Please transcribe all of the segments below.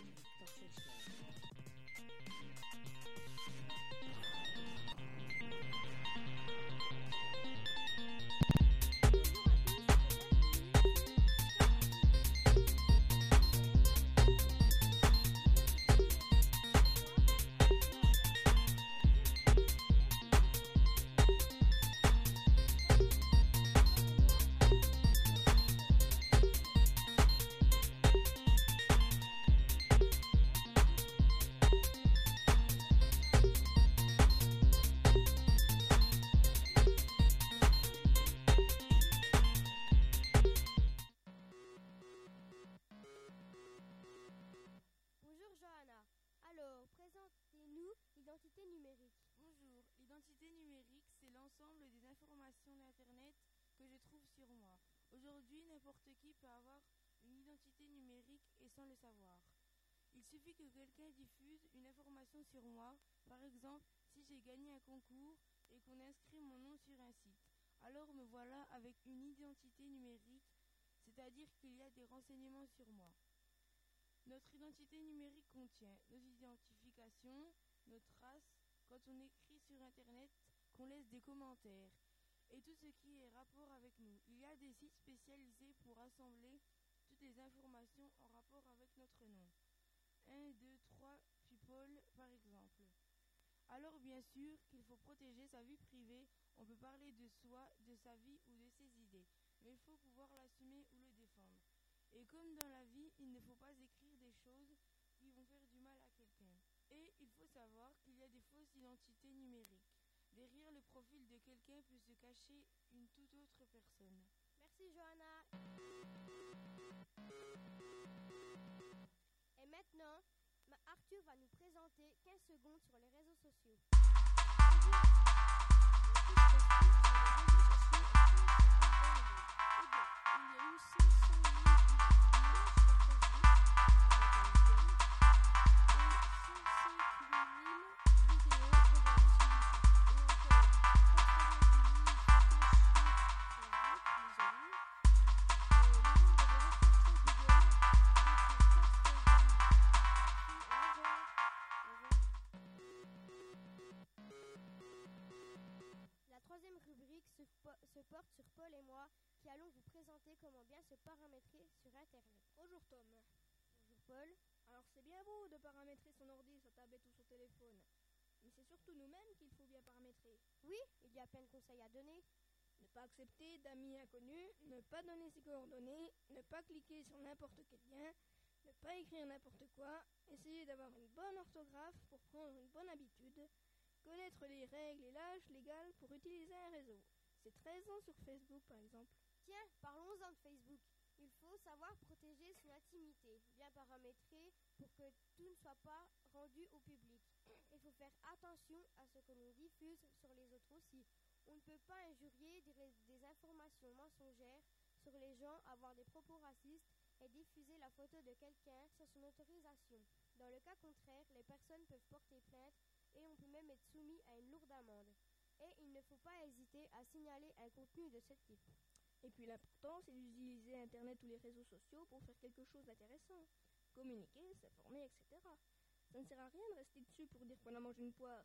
Bonjour l'identité numérique, c'est l'ensemble des informations d'Internet que je trouve sur moi. Aujourd'hui, n'importe qui peut avoir une identité numérique et sans le savoir. Il suffit que quelqu'un diffuse une information sur moi, par exemple si j'ai gagné un concours et qu'on inscrit mon nom sur un site. Alors me voilà avec une identité numérique, c'est-à-dire qu'il y a des renseignements sur moi. Notre identité numérique contient nos identifications, nos traces, quand on écrit sur Internet, qu'on laisse des commentaires, et tout ce qui est rapport avec nous. Il y a des sites spécialisés pour assembler toutes les informations en rapport avec notre nom. 1, 2, 3, People par exemple. Alors bien sûr qu'il faut protéger sa vie privée, on peut parler de soi, de sa vie ou de ses idées, mais il faut pouvoir l'assumer ou le défendre. Et comme dans la vie, il ne faut pas écrire des choses qui vont faire du mal à quelqu'un. Et il faut identités numériques. Derrière le profil de quelqu'un peut se cacher une toute autre personne. Merci Johanna. Et maintenant, ma- Arthur va nous présenter 15 secondes sur les réseaux sociaux. Se porte sur Paul et moi qui allons vous présenter comment bien se paramétrer sur Internet. Bonjour Tom. Bonjour Paul. Alors c'est bien beau de paramétrer son ordi, sa tablette ou son téléphone. Mais c'est surtout nous-mêmes qu'il faut bien paramétrer. Oui, il y a plein de conseils à donner. Ne pas accepter d'amis inconnus, ne pas donner ses coordonnées, ne pas cliquer sur n'importe quel lien, ne pas écrire n'importe quoi, essayer d'avoir une bonne orthographe pour prendre une bonne habitude, connaître les règles et l'âge légal pour utiliser un réseau. C'est 13 ans sur Facebook par exemple. Tiens, parlons-en de Facebook. Il faut savoir protéger son intimité, bien paramétrer pour que tout ne soit pas rendu au public. Il faut faire attention à ce que l'on diffuse sur les autres aussi. On ne peut pas injurier, dire des informations mensongères sur les gens, avoir des propos racistes et diffuser la photo de quelqu'un sans son autorisation. Dans le cas contraire, les personnes peuvent porter plainte et on peut même être soumis à une lourde amende. Et il ne faut pas hésiter à signaler un contenu de ce type. Et puis l'important, c'est d'utiliser Internet ou les réseaux sociaux pour faire quelque chose d'intéressant. Communiquer, s'informer, etc. Ça ne sert à rien de rester dessus pour dire qu'on a mangé une poire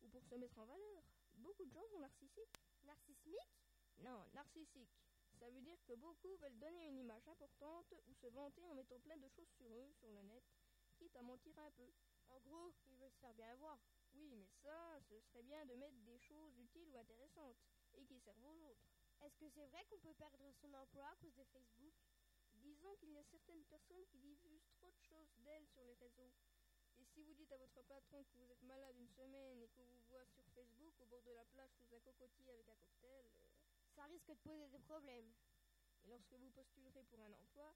ou pour se mettre en valeur. Beaucoup de gens sont narcissiques. Narcissmique Non, narcissiques. Ça veut dire que beaucoup veulent donner une image importante ou se vanter en mettant plein de choses sur eux, sur le net, quitte à mentir un peu. En gros, ils veulent se faire bien voir. Oui, mais ça, ce serait bien de mettre des choses utiles ou intéressantes et qui servent aux autres. Est-ce que c'est vrai qu'on peut perdre son emploi à cause de Facebook? Disons qu'il y a certaines personnes qui diffusent trop de choses d'elles sur les réseaux. Et si vous dites à votre patron que vous êtes malade une semaine et qu'on vous voit sur Facebook au bord de la plage sous un cocotier avec un cocktail, euh, Ça risque de poser des problèmes. et lorsque vous postulerez pour un emploi,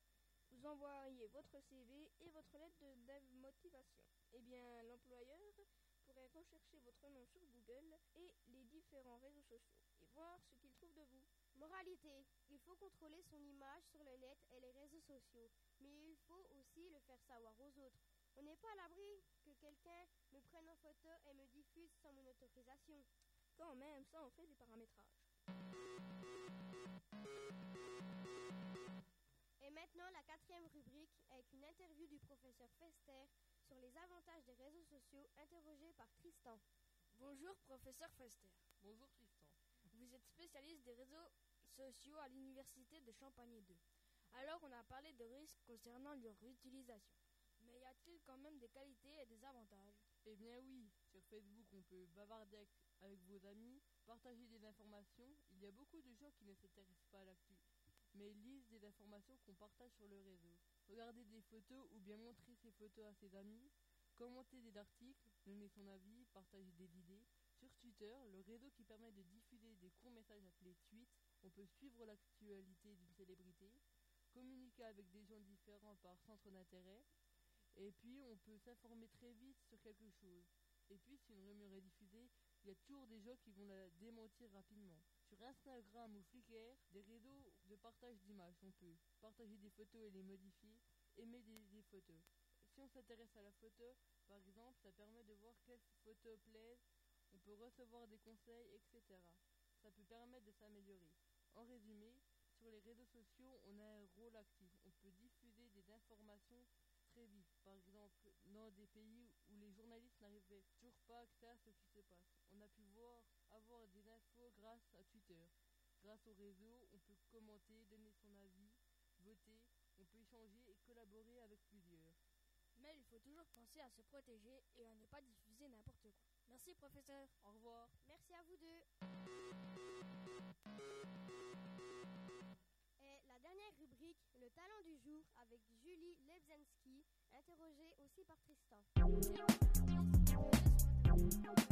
vous envoyeriez votre CV et votre lettre de, de motivation. Eh bien, l'employeur rechercher votre nom sur Google et les différents réseaux sociaux et voir ce qu'il trouve de vous. Moralité, il faut contrôler son image sur le net et les réseaux sociaux, mais il faut aussi le faire savoir aux autres. On n'est pas à l'abri que quelqu'un me prenne en photo et me diffuse sans mon autorisation. Quand même, ça en fait des paramétrages. Et maintenant la quatrième rubrique avec une interview du professeur Fester sur les avantages des réseaux sociaux interrogé par Tristan. Bonjour professeur Fester. Bonjour Tristan. Vous êtes spécialiste des réseaux sociaux à l'université de Champagne 2. Alors on a parlé de risques concernant leur utilisation. Mais y a-t-il quand même des qualités et des avantages? Eh bien oui, sur Facebook on peut bavarder avec vos amis, partager des informations. Il y a beaucoup de gens qui ne s'intéressent pas à l'actu, mais lisent des informations qu'on partage sur le réseau. Regarder des photos ou bien montrer ses photos à ses amis, commenter des articles, donner son avis, partager des idées. Sur Twitter, le réseau qui permet de diffuser des courts messages appelés tweets, on peut suivre l'actualité d'une célébrité, communiquer avec des gens différents par centre d'intérêt, et puis on peut s'informer très vite sur quelque chose. Et puis si une rumeur est diffusée, il y a toujours des gens qui vont la démentir rapidement. Sur Instagram ou Flickr, des réseaux de partage d'images, on peut partager des photos et les modifier, aimer des, photos. Si on s'intéresse à la photo, par exemple, ça permet de voir quelles photos plaisent, on peut recevoir des conseils, etc. Ça peut permettre de s'améliorer. En résumé, sur les réseaux sociaux, on a un rôle actif. On peut diffuser des informations très vite. Par exemple, dans des pays où les journalistes n'arrivaient ce qui se passe. On a pu voir avoir des infos grâce à Twitter. Grâce au réseau, on peut commenter, donner son avis, voter, on peut échanger et collaborer avec plusieurs. Mais il faut toujours penser à se protéger et à ne pas diffuser n'importe quoi. Merci professeur. Au revoir. Merci à vous deux. Et la dernière rubrique, le talent du jour avec Julie Lebzensky, interrogée aussi par Tristan. you